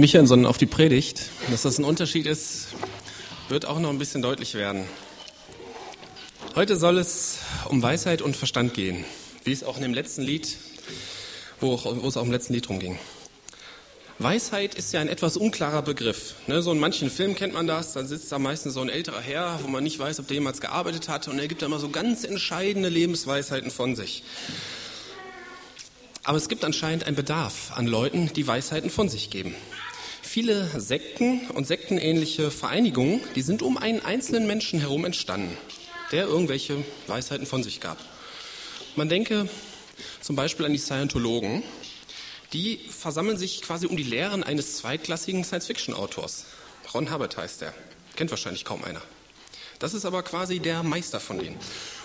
Michael, sondern auf die Predigt. Dass das ein Unterschied ist, wird auch noch ein bisschen deutlich werden. Heute soll es um Weisheit und Verstand gehen, wie es auch in dem letzten Lied, wo, wo es auch im letzten Lied drum ging. Weisheit ist ja ein etwas unklarer Begriff. Ne, so in manchen Filmen kennt man das, da sitzt da meistens so ein älterer Herr, wo man nicht weiß, ob der jemals gearbeitet hat und er gibt da immer so ganz entscheidende Lebensweisheiten von sich. Aber es gibt anscheinend einen Bedarf an Leuten, die Weisheiten von sich geben. Viele Sekten und sektenähnliche Vereinigungen, die sind um einen einzelnen Menschen herum entstanden, der irgendwelche Weisheiten von sich gab. Man denke zum Beispiel an die Scientologen. Die versammeln sich quasi um die Lehren eines zweitklassigen Science-Fiction-Autors. Ron Hubbard heißt er. Kennt wahrscheinlich kaum einer. Das ist aber quasi der Meister von denen.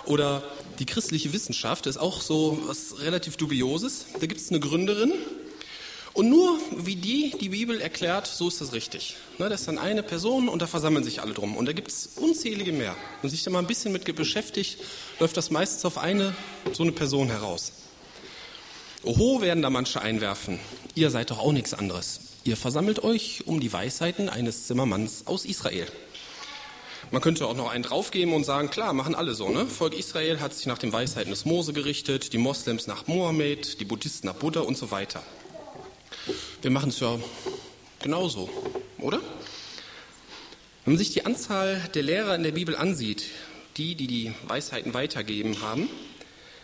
Oder die christliche Wissenschaft ist auch so was relativ Dubioses. Da gibt es eine Gründerin und nur wie die die Bibel erklärt, so ist das richtig. Ne, das ist dann eine Person und da versammeln sich alle drum. Und da gibt es unzählige mehr. Wenn sich da mal ein bisschen mit beschäftigt, läuft das meistens auf eine so eine Person heraus. Oho, werden da manche einwerfen. Ihr seid doch auch nichts anderes. Ihr versammelt euch um die Weisheiten eines Zimmermanns aus Israel. Man könnte auch noch einen draufgeben und sagen, klar, machen alle so. Ne? Volk Israel hat sich nach den Weisheiten des Mose gerichtet, die Moslems nach Mohammed, die Buddhisten nach Buddha und so weiter. Wir machen es ja genauso, oder? Wenn man sich die Anzahl der Lehrer in der Bibel ansieht, die, die die Weisheiten weitergeben haben,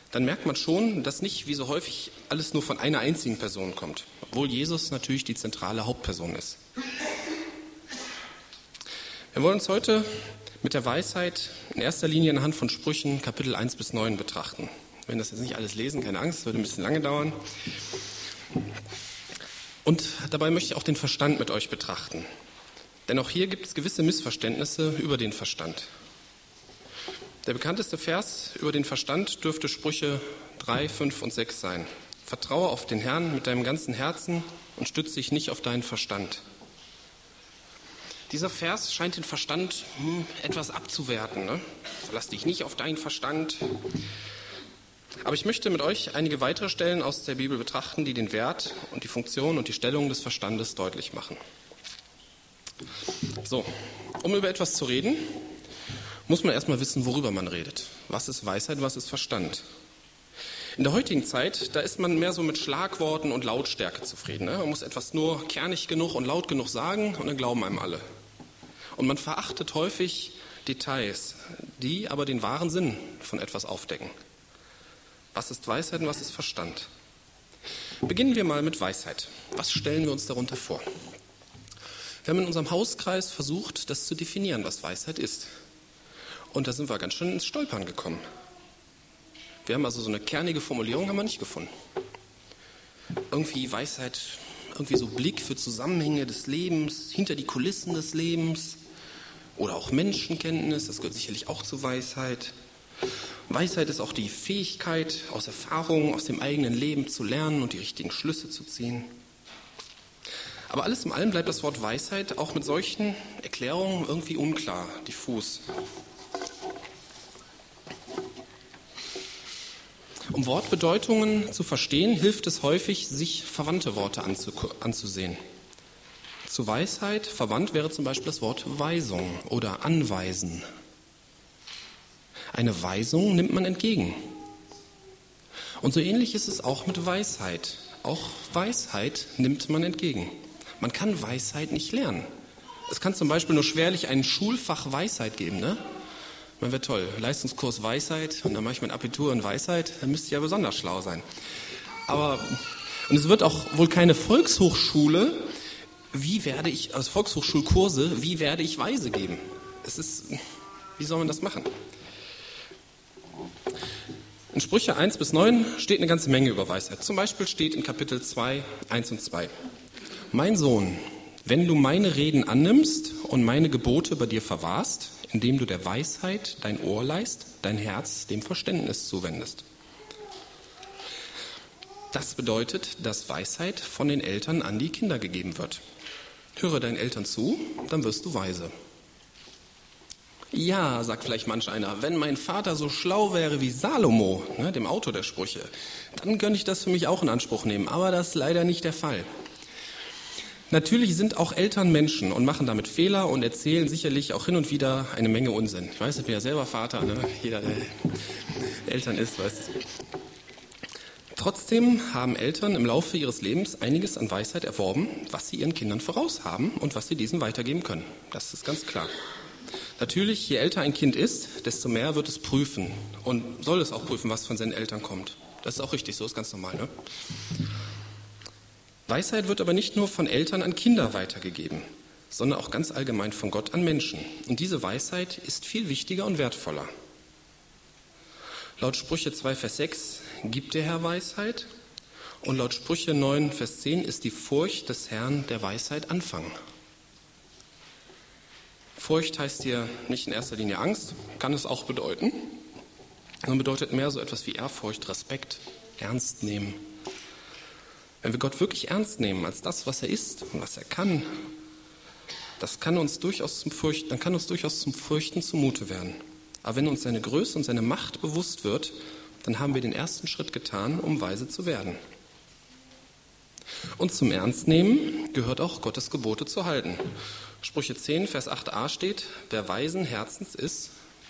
dann merkt man schon, dass nicht wie so häufig alles nur von einer einzigen Person kommt, obwohl Jesus natürlich die zentrale Hauptperson ist. Wir wollen uns heute mit der Weisheit in erster Linie anhand von Sprüchen Kapitel 1 bis 9 betrachten. Wenn das jetzt nicht alles lesen, keine Angst, würde ein bisschen lange dauern. Und dabei möchte ich auch den Verstand mit euch betrachten. Denn auch hier gibt es gewisse Missverständnisse über den Verstand. Der bekannteste Vers über den Verstand dürfte Sprüche 3, 5 und 6 sein. Vertraue auf den Herrn mit deinem ganzen Herzen und stütze dich nicht auf deinen Verstand. Dieser Vers scheint den Verstand hm, etwas abzuwerten. Ne? Verlass dich nicht auf deinen Verstand. Aber ich möchte mit euch einige weitere Stellen aus der Bibel betrachten, die den Wert und die Funktion und die Stellung des Verstandes deutlich machen. So, um über etwas zu reden, muss man erstmal wissen, worüber man redet. Was ist Weisheit, was ist Verstand? In der heutigen Zeit, da ist man mehr so mit Schlagworten und Lautstärke zufrieden. Ne? Man muss etwas nur kernig genug und laut genug sagen und dann glauben einem alle. Und man verachtet häufig Details, die aber den wahren Sinn von etwas aufdecken. Was ist Weisheit und was ist Verstand? Beginnen wir mal mit Weisheit. Was stellen wir uns darunter vor? Wir haben in unserem Hauskreis versucht, das zu definieren, was Weisheit ist. Und da sind wir ganz schön ins Stolpern gekommen. Wir haben also so eine kernige Formulierung haben wir nicht gefunden. Irgendwie Weisheit, irgendwie so Blick für Zusammenhänge des Lebens, hinter die Kulissen des Lebens, oder auch Menschenkenntnis, das gehört sicherlich auch zu Weisheit. Weisheit ist auch die Fähigkeit, aus Erfahrungen, aus dem eigenen Leben zu lernen und die richtigen Schlüsse zu ziehen. Aber alles in allem bleibt das Wort Weisheit auch mit solchen Erklärungen irgendwie unklar, diffus. Um Wortbedeutungen zu verstehen, hilft es häufig, sich verwandte Worte anzusehen. Zu Weisheit verwandt wäre zum Beispiel das Wort Weisung oder Anweisen. Eine Weisung nimmt man entgegen. Und so ähnlich ist es auch mit Weisheit. Auch Weisheit nimmt man entgegen. Man kann Weisheit nicht lernen. Es kann zum Beispiel nur schwerlich ein Schulfach Weisheit geben. Ne? Man wäre toll, Leistungskurs Weisheit und dann mache ich mein Abitur in Weisheit, dann müsste ich ja besonders schlau sein. Aber, und es wird auch wohl keine Volkshochschule wie werde ich, als Volkshochschulkurse, wie werde ich Weise geben? Es ist, wie soll man das machen? In Sprüche 1 bis 9 steht eine ganze Menge über Weisheit. Zum Beispiel steht in Kapitel 2, 1 und 2. Mein Sohn, wenn du meine Reden annimmst und meine Gebote bei dir verwahrst, indem du der Weisheit dein Ohr leist, dein Herz dem Verständnis zuwendest. Das bedeutet, dass Weisheit von den Eltern an die Kinder gegeben wird. Höre deinen Eltern zu, dann wirst du weise. Ja, sagt vielleicht manch einer, wenn mein Vater so schlau wäre wie Salomo, ne, dem Autor der Sprüche, dann könnte ich das für mich auch in Anspruch nehmen, aber das ist leider nicht der Fall. Natürlich sind auch Eltern Menschen und machen damit Fehler und erzählen sicherlich auch hin und wieder eine Menge Unsinn. Ich weiß, ich bin ja selber Vater, ne? jeder, der Eltern ist, weiß es. Trotzdem haben Eltern im Laufe ihres Lebens einiges an Weisheit erworben, was sie ihren Kindern voraus haben und was sie diesen weitergeben können. Das ist ganz klar. Natürlich, je älter ein Kind ist, desto mehr wird es prüfen und soll es auch prüfen, was von seinen Eltern kommt. Das ist auch richtig, so ist ganz normal. Ne? Weisheit wird aber nicht nur von Eltern an Kinder weitergegeben, sondern auch ganz allgemein von Gott an Menschen. Und diese Weisheit ist viel wichtiger und wertvoller. Laut Sprüche 2, Vers 6 gibt der Herr Weisheit und laut Sprüche 9, Vers 10 ist die Furcht des Herrn der Weisheit Anfang. Furcht heißt hier nicht in erster Linie Angst, kann es auch bedeuten, sondern bedeutet mehr so etwas wie Ehrfurcht, Respekt, Ernst nehmen. Wenn wir Gott wirklich ernst nehmen als das, was er ist und was er kann, das kann uns durchaus zum Furchten, dann kann uns durchaus zum Fürchten zumute werden. Aber wenn uns seine Größe und seine Macht bewusst wird, dann haben wir den ersten Schritt getan, um weise zu werden. Und zum Ernstnehmen gehört auch Gottes Gebote zu halten. Sprüche 10, Vers 8a steht, wer weisen Herzens ist,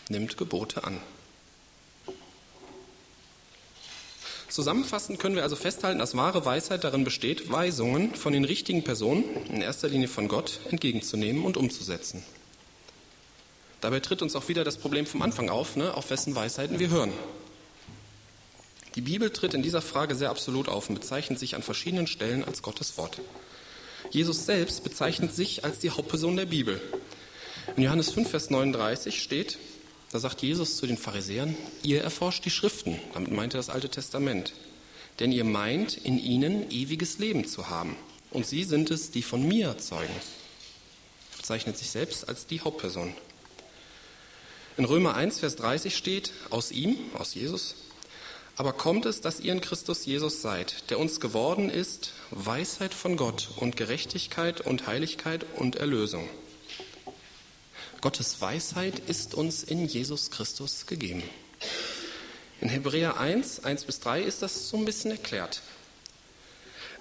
nimmt Gebote an. Zusammenfassend können wir also festhalten, dass wahre Weisheit darin besteht, Weisungen von den richtigen Personen, in erster Linie von Gott, entgegenzunehmen und umzusetzen. Dabei tritt uns auch wieder das Problem vom Anfang auf, ne, auf wessen Weisheiten wir hören. Die Bibel tritt in dieser Frage sehr absolut auf und bezeichnet sich an verschiedenen Stellen als Gottes Wort. Jesus selbst bezeichnet sich als die Hauptperson der Bibel. In Johannes 5, Vers 39 steht, da sagt Jesus zu den Pharisäern, ihr erforscht die Schriften, damit meint er das Alte Testament, denn ihr meint, in ihnen ewiges Leben zu haben. Und sie sind es, die von mir zeugen. Er bezeichnet sich selbst als die Hauptperson. In Römer 1, Vers 30 steht, aus ihm, aus Jesus, aber kommt es, dass ihr in Christus Jesus seid, der uns geworden ist, Weisheit von Gott und Gerechtigkeit und Heiligkeit und Erlösung. Gottes Weisheit ist uns in Jesus Christus gegeben. In Hebräer 1, 1 bis 3 ist das so ein bisschen erklärt.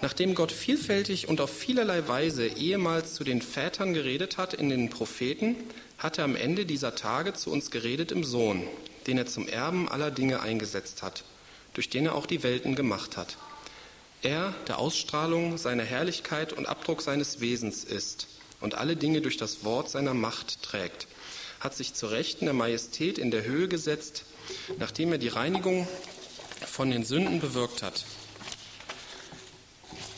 Nachdem Gott vielfältig und auf vielerlei Weise ehemals zu den Vätern geredet hat in den Propheten, hat er am Ende dieser Tage zu uns geredet im Sohn, den er zum Erben aller Dinge eingesetzt hat, durch den er auch die Welten gemacht hat. Er, der Ausstrahlung seiner Herrlichkeit und Abdruck seines Wesens ist und alle Dinge durch das Wort seiner Macht trägt, hat sich zur Rechten der Majestät in der Höhe gesetzt, nachdem er die Reinigung von den Sünden bewirkt hat.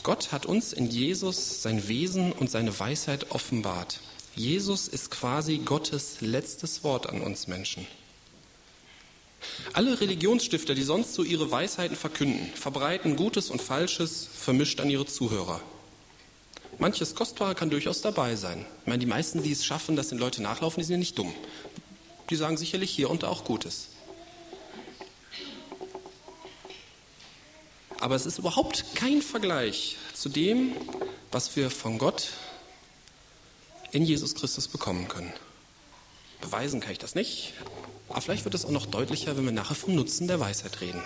Gott hat uns in Jesus sein Wesen und seine Weisheit offenbart. Jesus ist quasi Gottes letztes Wort an uns Menschen. Alle Religionsstifter, die sonst so ihre Weisheiten verkünden, verbreiten Gutes und Falsches vermischt an ihre Zuhörer. Manches Kostbare kann durchaus dabei sein. Ich meine, die meisten, die es schaffen, dass den Leute nachlaufen, die sind ja nicht dumm. Die sagen sicherlich hier und da auch Gutes. Aber es ist überhaupt kein Vergleich zu dem, was wir von Gott in Jesus Christus bekommen können. Beweisen kann ich das nicht, aber vielleicht wird es auch noch deutlicher, wenn wir nachher vom Nutzen der Weisheit reden.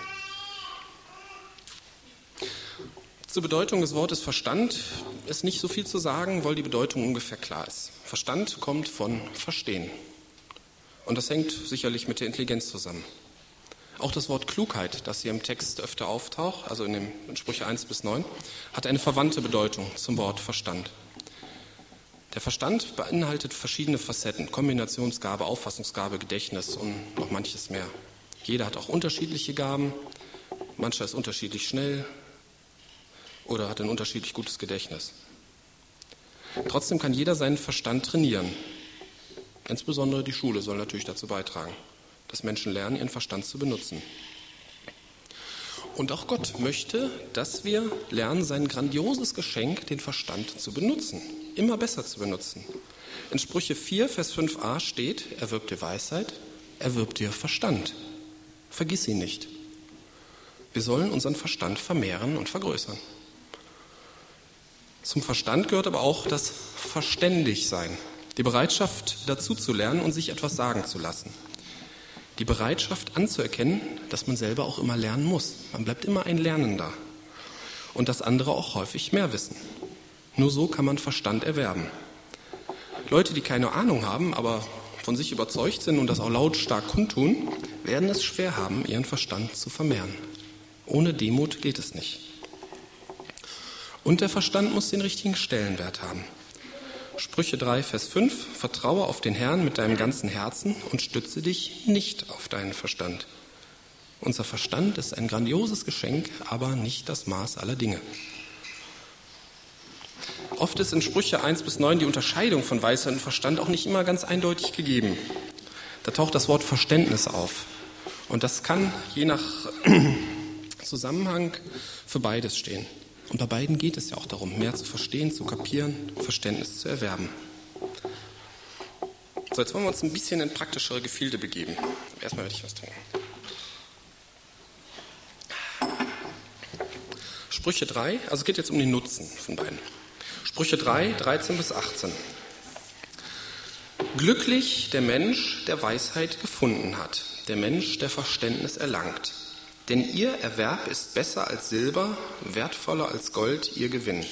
Zur Bedeutung des Wortes Verstand ist nicht so viel zu sagen, weil die Bedeutung ungefähr klar ist. Verstand kommt von Verstehen. Und das hängt sicherlich mit der Intelligenz zusammen. Auch das Wort Klugheit, das hier im Text öfter auftaucht, also in den Sprüche 1 bis 9, hat eine verwandte Bedeutung zum Wort Verstand. Der Verstand beinhaltet verschiedene Facetten, Kombinationsgabe, Auffassungsgabe, Gedächtnis und noch manches mehr. Jeder hat auch unterschiedliche Gaben, mancher ist unterschiedlich schnell oder hat ein unterschiedlich gutes Gedächtnis. Trotzdem kann jeder seinen Verstand trainieren. Insbesondere die Schule soll natürlich dazu beitragen, dass Menschen lernen, ihren Verstand zu benutzen. Und auch Gott möchte, dass wir lernen, sein grandioses Geschenk, den Verstand zu benutzen, immer besser zu benutzen. In Sprüche 4, Vers 5a steht, erwirbt dir Weisheit, erwirbt dir Verstand. Vergiss ihn nicht. Wir sollen unseren Verstand vermehren und vergrößern. Zum Verstand gehört aber auch das Verständigsein, die Bereitschaft dazu zu lernen und sich etwas sagen zu lassen. Die Bereitschaft anzuerkennen, dass man selber auch immer lernen muss. Man bleibt immer ein Lernender. Und dass andere auch häufig mehr wissen. Nur so kann man Verstand erwerben. Leute, die keine Ahnung haben, aber von sich überzeugt sind und das auch lautstark kundtun, werden es schwer haben, ihren Verstand zu vermehren. Ohne Demut geht es nicht. Und der Verstand muss den richtigen Stellenwert haben. Sprüche 3, Vers 5, vertraue auf den Herrn mit deinem ganzen Herzen und stütze dich nicht auf deinen Verstand. Unser Verstand ist ein grandioses Geschenk, aber nicht das Maß aller Dinge. Oft ist in Sprüche 1 bis 9 die Unterscheidung von Weisheit und Verstand auch nicht immer ganz eindeutig gegeben. Da taucht das Wort Verständnis auf. Und das kann je nach Zusammenhang für beides stehen. Und bei beiden geht es ja auch darum, mehr zu verstehen, zu kapieren, Verständnis zu erwerben. So, jetzt wollen wir uns ein bisschen in praktischere Gefilde begeben. Erstmal werde ich was trinken. Sprüche 3, also es geht jetzt um den Nutzen von beiden. Sprüche 3, 13 bis 18. Glücklich der Mensch, der Weisheit gefunden hat, der Mensch, der Verständnis erlangt. Denn ihr Erwerb ist besser als Silber, wertvoller als Gold ihr Gewinn.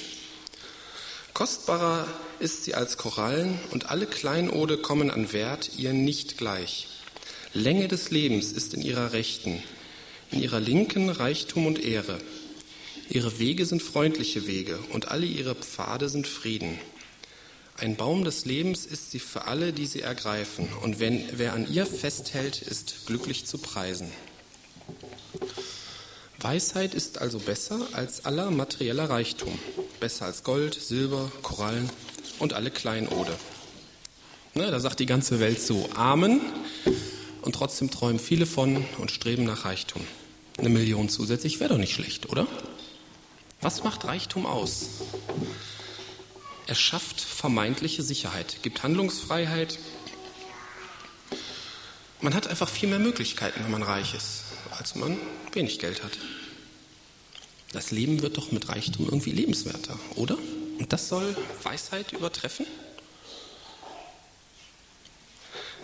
Kostbarer ist sie als Korallen und alle Kleinode kommen an Wert ihr nicht gleich. Länge des Lebens ist in ihrer Rechten, in ihrer Linken Reichtum und Ehre. Ihre Wege sind freundliche Wege und alle ihre Pfade sind Frieden. Ein Baum des Lebens ist sie für alle, die sie ergreifen, und wenn, wer an ihr festhält, ist glücklich zu preisen. Weisheit ist also besser als aller materieller Reichtum, besser als Gold, Silber, Korallen und alle Kleinode. Ne, da sagt die ganze Welt so Amen und trotzdem träumen viele von und streben nach Reichtum. Eine Million zusätzlich wäre doch nicht schlecht, oder? Was macht Reichtum aus? Er schafft vermeintliche Sicherheit, gibt Handlungsfreiheit. Man hat einfach viel mehr Möglichkeiten, wenn man reich ist, als man wenig Geld hat. Das Leben wird doch mit Reichtum irgendwie lebenswerter, oder? Und das soll Weisheit übertreffen?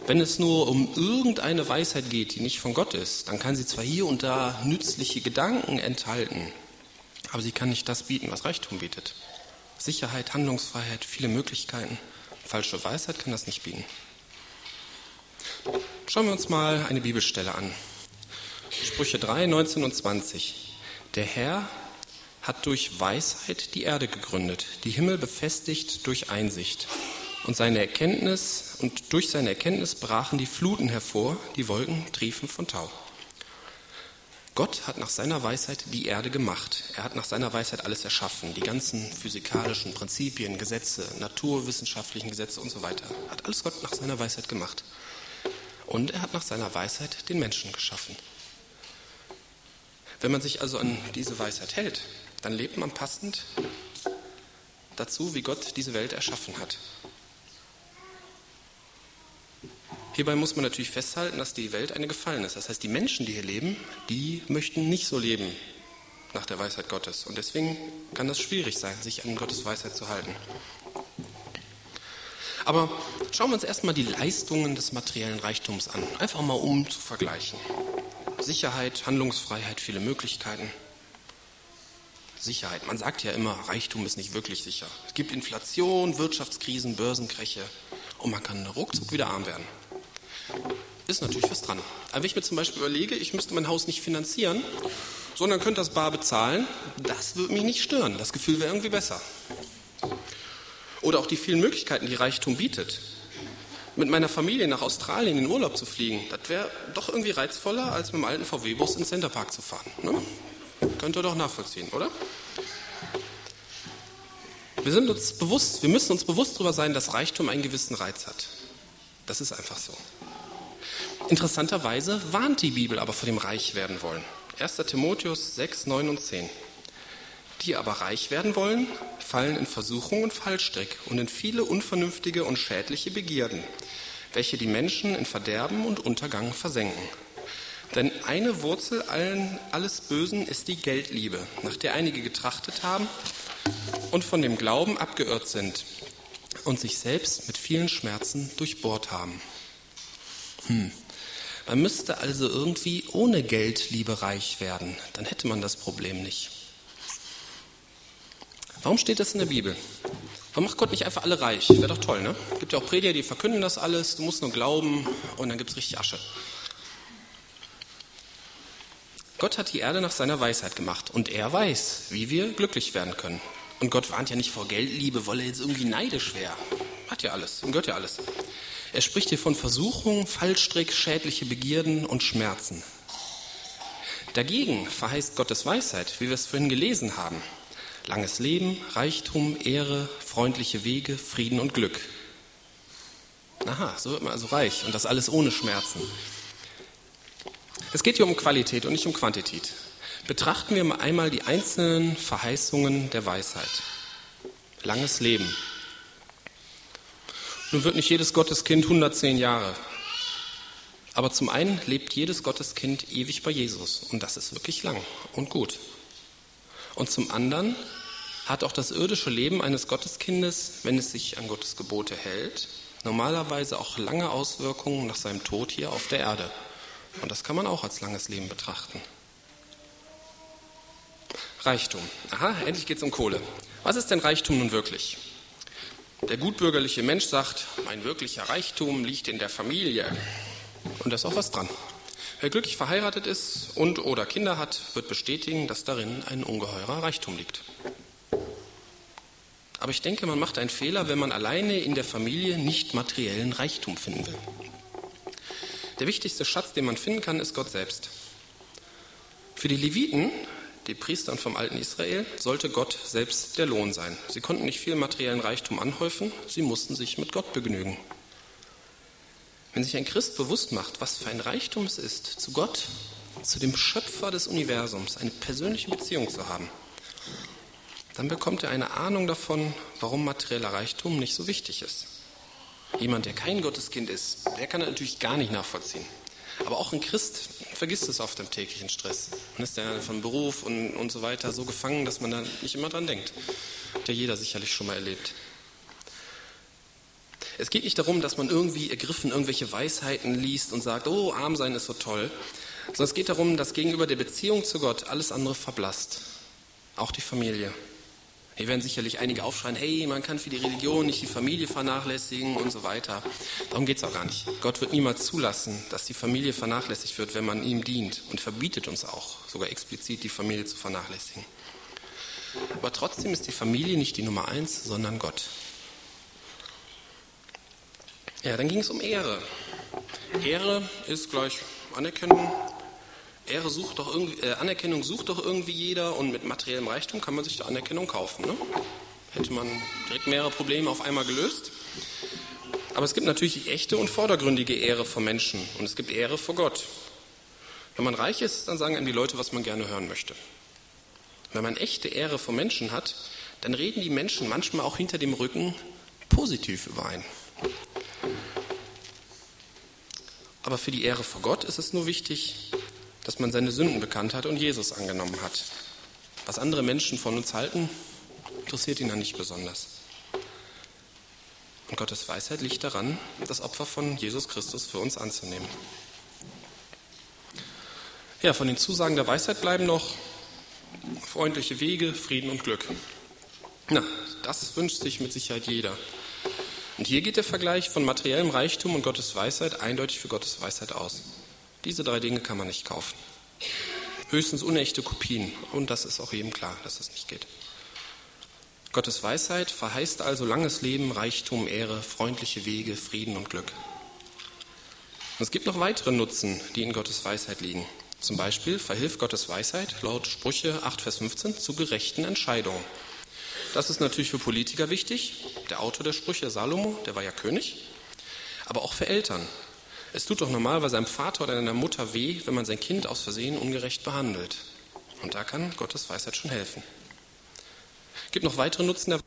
Wenn es nur um irgendeine Weisheit geht, die nicht von Gott ist, dann kann sie zwar hier und da nützliche Gedanken enthalten, aber sie kann nicht das bieten, was Reichtum bietet. Sicherheit, Handlungsfreiheit, viele Möglichkeiten. Falsche Weisheit kann das nicht bieten. Schauen wir uns mal eine Bibelstelle an. Sprüche 3, 19 und 20. Der Herr hat durch Weisheit die Erde gegründet, die Himmel befestigt durch Einsicht. Und seine Erkenntnis und durch seine Erkenntnis brachen die Fluten hervor, die Wolken triefen von Tau. Gott hat nach seiner Weisheit die Erde gemacht. Er hat nach seiner Weisheit alles erschaffen. Die ganzen physikalischen Prinzipien, Gesetze, naturwissenschaftlichen Gesetze und so weiter. Hat alles Gott nach seiner Weisheit gemacht. Und er hat nach seiner Weisheit den Menschen geschaffen. Wenn man sich also an diese Weisheit hält, dann lebt man passend dazu, wie Gott diese Welt erschaffen hat. Hierbei muss man natürlich festhalten, dass die Welt eine gefallen ist. Das heißt, die Menschen, die hier leben, die möchten nicht so leben nach der Weisheit Gottes. Und deswegen kann das schwierig sein, sich an Gottes Weisheit zu halten. Aber schauen wir uns erstmal die Leistungen des materiellen Reichtums an. Einfach mal um zu vergleichen. Sicherheit, Handlungsfreiheit, viele Möglichkeiten. Sicherheit. Man sagt ja immer, Reichtum ist nicht wirklich sicher. Es gibt Inflation, Wirtschaftskrisen, Börsenkräche und man kann ruckzuck wieder arm werden. Ist natürlich was dran. Aber wenn ich mir zum Beispiel überlege, ich müsste mein Haus nicht finanzieren, sondern könnte das bar bezahlen, das würde mich nicht stören. Das Gefühl wäre irgendwie besser. Oder auch die vielen Möglichkeiten, die Reichtum bietet. Mit meiner Familie nach Australien in Urlaub zu fliegen, das wäre doch irgendwie reizvoller, als mit dem alten VW-Bus ins Centerpark zu fahren. Ne? Könnt ihr doch nachvollziehen, oder? Wir sind uns bewusst, wir müssen uns bewusst darüber sein, dass Reichtum einen gewissen Reiz hat. Das ist einfach so. Interessanterweise warnt die Bibel aber vor dem Reichwerden wollen. 1. Timotheus 6, 9 und 10. Die aber reich werden wollen, fallen in Versuchung und Fallstrick und in viele unvernünftige und schädliche Begierden, welche die Menschen in Verderben und Untergang versenken. Denn eine Wurzel allen, alles Bösen ist die Geldliebe, nach der einige getrachtet haben und von dem Glauben abgeirrt sind und sich selbst mit vielen Schmerzen durchbohrt haben. Hm. Man müsste also irgendwie ohne Geldliebe reich werden, dann hätte man das Problem nicht. Warum steht das in der Bibel? Warum macht Gott nicht einfach alle reich? Wäre doch toll, ne? Gibt ja auch Prediger, die verkünden das alles, du musst nur glauben und dann gibt es richtig Asche. Gott hat die Erde nach seiner Weisheit gemacht und er weiß, wie wir glücklich werden können. Und Gott warnt ja nicht vor Geldliebe, weil er jetzt irgendwie neidisch wäre. Hat ja alles, ihm gehört ja alles. Er spricht hier von Versuchung, Fallstrick, schädliche Begierden und Schmerzen. Dagegen verheißt Gottes Weisheit, wie wir es vorhin gelesen haben, langes Leben, Reichtum, Ehre, freundliche Wege, Frieden und Glück. Aha, so wird man also reich und das alles ohne Schmerzen. Es geht hier um Qualität und nicht um Quantität. Betrachten wir einmal die einzelnen Verheißungen der Weisheit. Langes Leben. Nun wird nicht jedes Gotteskind 110 Jahre. Aber zum einen lebt jedes Gotteskind ewig bei Jesus. Und das ist wirklich lang und gut. Und zum anderen hat auch das irdische Leben eines Gotteskindes, wenn es sich an Gottes Gebote hält, normalerweise auch lange Auswirkungen nach seinem Tod hier auf der Erde. Und das kann man auch als langes Leben betrachten. Reichtum. Aha, endlich geht es um Kohle. Was ist denn Reichtum nun wirklich? Der gutbürgerliche Mensch sagt, mein wirklicher Reichtum liegt in der Familie. Und da ist auch was dran. Wer glücklich verheiratet ist und oder Kinder hat, wird bestätigen, dass darin ein ungeheurer Reichtum liegt. Aber ich denke, man macht einen Fehler, wenn man alleine in der Familie nicht materiellen Reichtum finden will. Der wichtigste Schatz, den man finden kann, ist Gott selbst. Für die Leviten, die Priestern vom alten Israel, sollte Gott selbst der Lohn sein. Sie konnten nicht viel materiellen Reichtum anhäufen, sie mussten sich mit Gott begnügen. Wenn sich ein Christ bewusst macht, was für ein Reichtum es ist, zu Gott, zu dem Schöpfer des Universums, eine persönliche Beziehung zu haben, dann bekommt er eine Ahnung davon, warum materieller Reichtum nicht so wichtig ist. Jemand, der kein Gotteskind ist, der kann das natürlich gar nicht nachvollziehen. Aber auch ein Christ vergisst es oft im täglichen Stress. Man ist ja von Beruf und, und so weiter so gefangen, dass man da nicht immer dran denkt. Hat ja jeder sicherlich schon mal erlebt. Es geht nicht darum, dass man irgendwie ergriffen irgendwelche Weisheiten liest und sagt, oh, arm sein ist so toll, sondern es geht darum, dass gegenüber der Beziehung zu Gott alles andere verblasst. Auch die Familie. Hier werden sicherlich einige aufschreien, hey, man kann für die Religion nicht die Familie vernachlässigen und so weiter. Darum geht es auch gar nicht. Gott wird niemals zulassen, dass die Familie vernachlässigt wird, wenn man ihm dient und verbietet uns auch, sogar explizit die Familie zu vernachlässigen. Aber trotzdem ist die Familie nicht die Nummer eins, sondern Gott. Ja, dann ging es um Ehre. Ehre ist gleich Anerkennung, Ehre sucht doch irgendwie, äh, Anerkennung sucht doch irgendwie jeder und mit materiellem Reichtum kann man sich die Anerkennung kaufen. Ne? Hätte man direkt mehrere Probleme auf einmal gelöst. Aber es gibt natürlich echte und vordergründige Ehre vor Menschen und es gibt Ehre vor Gott. Wenn man reich ist, dann sagen einem die Leute, was man gerne hören möchte. Wenn man echte Ehre vor Menschen hat, dann reden die Menschen manchmal auch hinter dem Rücken positiv über einen. Aber für die Ehre vor Gott ist es nur wichtig, dass man seine Sünden bekannt hat und Jesus angenommen hat. Was andere Menschen von uns halten, interessiert ihn dann nicht besonders. Und Gottes Weisheit liegt daran, das Opfer von Jesus Christus für uns anzunehmen. Ja, von den Zusagen der Weisheit bleiben noch freundliche Wege, Frieden und Glück. Na, das wünscht sich mit Sicherheit jeder. Und hier geht der Vergleich von materiellem Reichtum und Gottes Weisheit eindeutig für Gottes Weisheit aus. Diese drei Dinge kann man nicht kaufen. Höchstens unechte Kopien. Und das ist auch jedem klar, dass das nicht geht. Gottes Weisheit verheißt also langes Leben, Reichtum, Ehre, freundliche Wege, Frieden und Glück. Und es gibt noch weitere Nutzen, die in Gottes Weisheit liegen. Zum Beispiel verhilft Gottes Weisheit laut Sprüche 8, Vers 15 zu gerechten Entscheidungen. Das ist natürlich für Politiker wichtig. Der Autor der Sprüche, Salomo, der war ja König. Aber auch für Eltern, es tut doch normalerweise einem Vater oder einer Mutter weh, wenn man sein Kind aus Versehen ungerecht behandelt. Und da kann Gottes Weisheit schon helfen. Es gibt noch weitere Nutzen der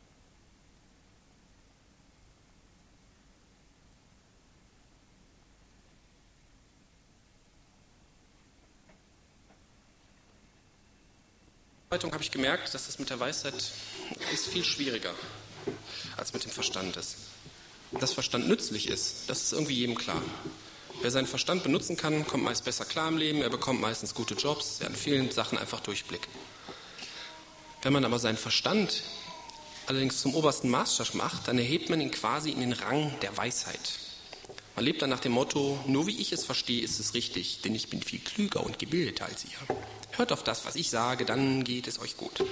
habe ich gemerkt, dass das mit der Weisheit ist viel schwieriger als mit dem Verstand ist. Dass Verstand nützlich ist, das ist irgendwie jedem klar. Wer seinen Verstand benutzen kann, kommt meist besser klar im Leben, er bekommt meistens gute Jobs, er hat in vielen Sachen einfach Durchblick. Wenn man aber seinen Verstand allerdings zum obersten Maßstab macht, dann erhebt man ihn quasi in den Rang der Weisheit. Man lebt dann nach dem Motto, nur wie ich es verstehe, ist es richtig, denn ich bin viel klüger und gebildeter als ihr. Hört auf das, was ich sage, dann geht es euch gut. Und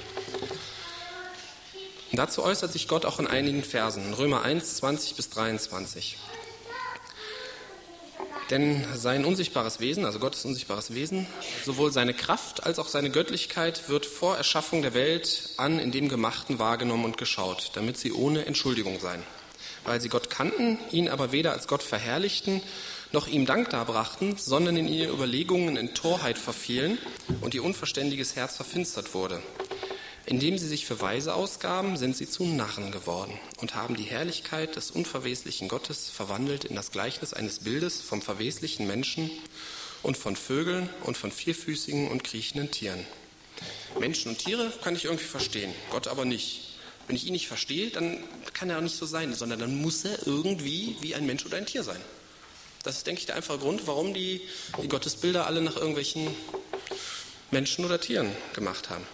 dazu äußert sich Gott auch in einigen Versen, Römer 1, 20 bis 23. Denn sein unsichtbares Wesen, also Gottes unsichtbares Wesen, sowohl seine Kraft als auch seine Göttlichkeit wird vor Erschaffung der Welt an in dem Gemachten wahrgenommen und geschaut, damit sie ohne Entschuldigung seien. Weil sie Gott kannten, ihn aber weder als Gott verherrlichten, noch ihm Dank darbrachten, sondern in ihren Überlegungen in Torheit verfielen und ihr unverständiges Herz verfinstert wurde. Indem sie sich für Weise ausgaben, sind sie zu Narren geworden und haben die Herrlichkeit des unverweslichen Gottes verwandelt in das Gleichnis eines Bildes vom verweslichen Menschen und von Vögeln und von vierfüßigen und kriechenden Tieren. Menschen und Tiere kann ich irgendwie verstehen, Gott aber nicht. Wenn ich ihn nicht verstehe, dann kann er auch nicht so sein, sondern dann muss er irgendwie wie ein Mensch oder ein Tier sein. Das ist, denke ich, der einfache Grund, warum die, die Gottesbilder alle nach irgendwelchen Menschen oder Tieren gemacht haben.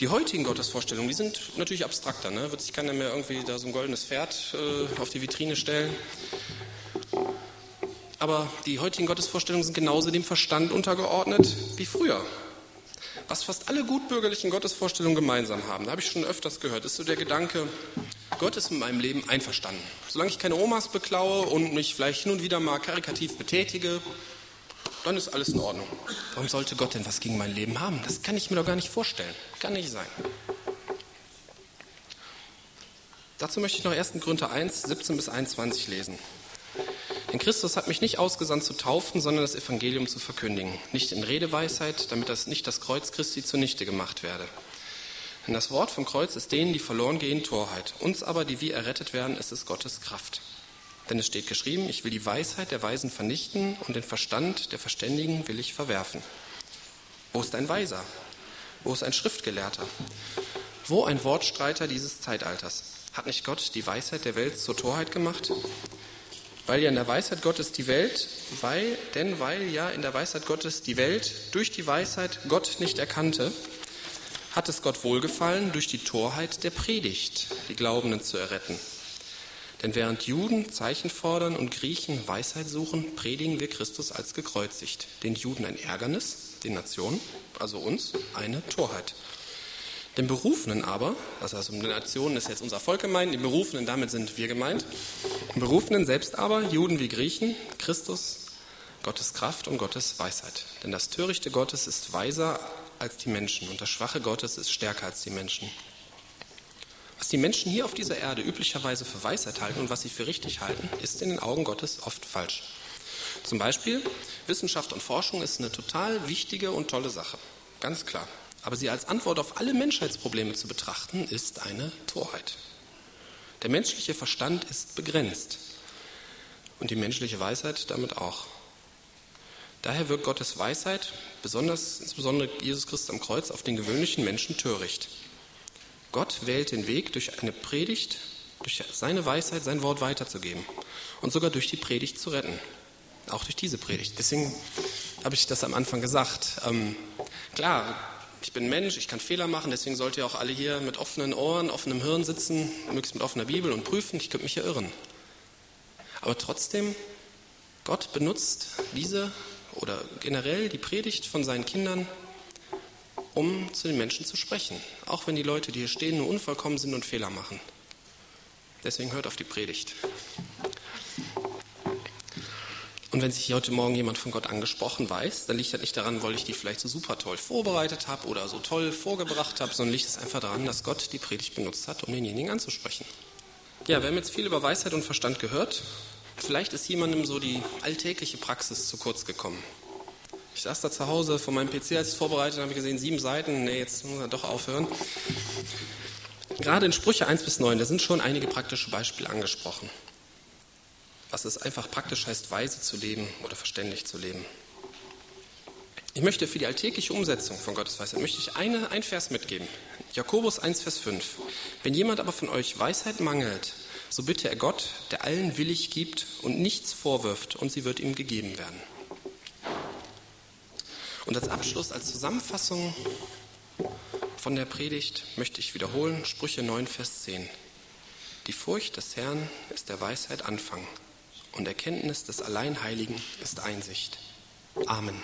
Die heutigen Gottesvorstellungen, die sind natürlich abstrakter. Ne? Wird sich keiner mehr irgendwie da so ein goldenes Pferd äh, auf die Vitrine stellen. Aber die heutigen Gottesvorstellungen sind genauso dem Verstand untergeordnet wie früher. Was fast alle gutbürgerlichen Gottesvorstellungen gemeinsam haben, da habe ich schon öfters gehört, ist so der Gedanke, Gott ist mit meinem Leben einverstanden. Solange ich keine Omas beklaue und mich vielleicht hin und wieder mal karikativ betätige, dann ist alles in Ordnung. Warum sollte Gott denn was gegen mein Leben haben? Das kann ich mir doch gar nicht vorstellen. Kann nicht sein. Dazu möchte ich noch 1. Korinther 1, 17 bis 21 lesen. Denn Christus hat mich nicht ausgesandt zu taufen, sondern das Evangelium zu verkündigen. Nicht in Redeweisheit, damit das nicht das Kreuz Christi zunichte gemacht werde. Denn das Wort vom Kreuz ist denen, die verloren gehen, Torheit. Uns aber, die wir errettet werden, ist es Gottes Kraft. Denn es steht geschrieben, ich will die Weisheit der Weisen vernichten und den Verstand der Verständigen will ich verwerfen. Wo ist ein Weiser? Wo ist ein Schriftgelehrter? Wo ein Wortstreiter dieses Zeitalters? Hat nicht Gott die Weisheit der Welt zur Torheit gemacht? Weil ja in der Weisheit Gottes die Welt, weil, denn weil ja in der Weisheit Gottes die Welt durch die Weisheit Gott nicht erkannte, hat es Gott wohlgefallen, durch die Torheit der Predigt die Glaubenden zu erretten. Denn während Juden Zeichen fordern und Griechen Weisheit suchen, predigen wir Christus als gekreuzigt. Den Juden ein Ärgernis, den Nationen, also uns, eine Torheit. Den Berufenen aber, heißt, um die Nationen ist jetzt unser Volk gemeint, den Berufenen, damit sind wir gemeint, den Berufenen selbst aber, Juden wie Griechen, Christus, Gottes Kraft und Gottes Weisheit. Denn das Törichte Gottes ist weiser als die Menschen und das Schwache Gottes ist stärker als die Menschen. Was die Menschen hier auf dieser Erde üblicherweise für Weisheit halten und was sie für richtig halten, ist in den Augen Gottes oft falsch. Zum Beispiel, Wissenschaft und Forschung ist eine total wichtige und tolle Sache, ganz klar. Aber sie als Antwort auf alle Menschheitsprobleme zu betrachten, ist eine Torheit. Der menschliche Verstand ist begrenzt und die menschliche Weisheit damit auch. Daher wirkt Gottes Weisheit, besonders, insbesondere Jesus Christus am Kreuz, auf den gewöhnlichen Menschen töricht. Gott wählt den Weg, durch eine Predigt, durch seine Weisheit sein Wort weiterzugeben und sogar durch die Predigt zu retten. Auch durch diese Predigt. Deswegen habe ich das am Anfang gesagt. Ähm, klar, ich bin Mensch, ich kann Fehler machen, deswegen sollt ihr auch alle hier mit offenen Ohren, offenem Hirn sitzen, möglichst mit offener Bibel und prüfen. Ich könnte mich ja irren. Aber trotzdem, Gott benutzt diese oder generell die Predigt von seinen Kindern um zu den Menschen zu sprechen. Auch wenn die Leute, die hier stehen, nur unvollkommen sind und Fehler machen. Deswegen hört auf die Predigt. Und wenn sich heute Morgen jemand von Gott angesprochen weiß, dann liegt das nicht daran, weil ich die vielleicht so super toll vorbereitet habe oder so toll vorgebracht habe, sondern liegt es einfach daran, dass Gott die Predigt benutzt hat, um denjenigen anzusprechen. Ja, wir haben jetzt viel über Weisheit und Verstand gehört. Vielleicht ist jemandem so die alltägliche Praxis zu kurz gekommen. Ich saß da zu Hause vor meinem PC, als ich es vorbereitet habe, gesehen, sieben Seiten. Nee, jetzt muss er doch aufhören. Gerade in Sprüche 1 bis 9, da sind schon einige praktische Beispiele angesprochen. Was es einfach praktisch heißt, weise zu leben oder verständlich zu leben. Ich möchte für die alltägliche Umsetzung von Gottes Weisheit möchte ich eine, ein Vers mitgeben. Jakobus 1, Vers 5. Wenn jemand aber von euch Weisheit mangelt, so bitte er Gott, der allen willig gibt und nichts vorwirft, und sie wird ihm gegeben werden. Und als Abschluss, als Zusammenfassung von der Predigt möchte ich wiederholen, Sprüche 9, Vers 10. Die Furcht des Herrn ist der Weisheit Anfang und Erkenntnis des Alleinheiligen ist Einsicht. Amen.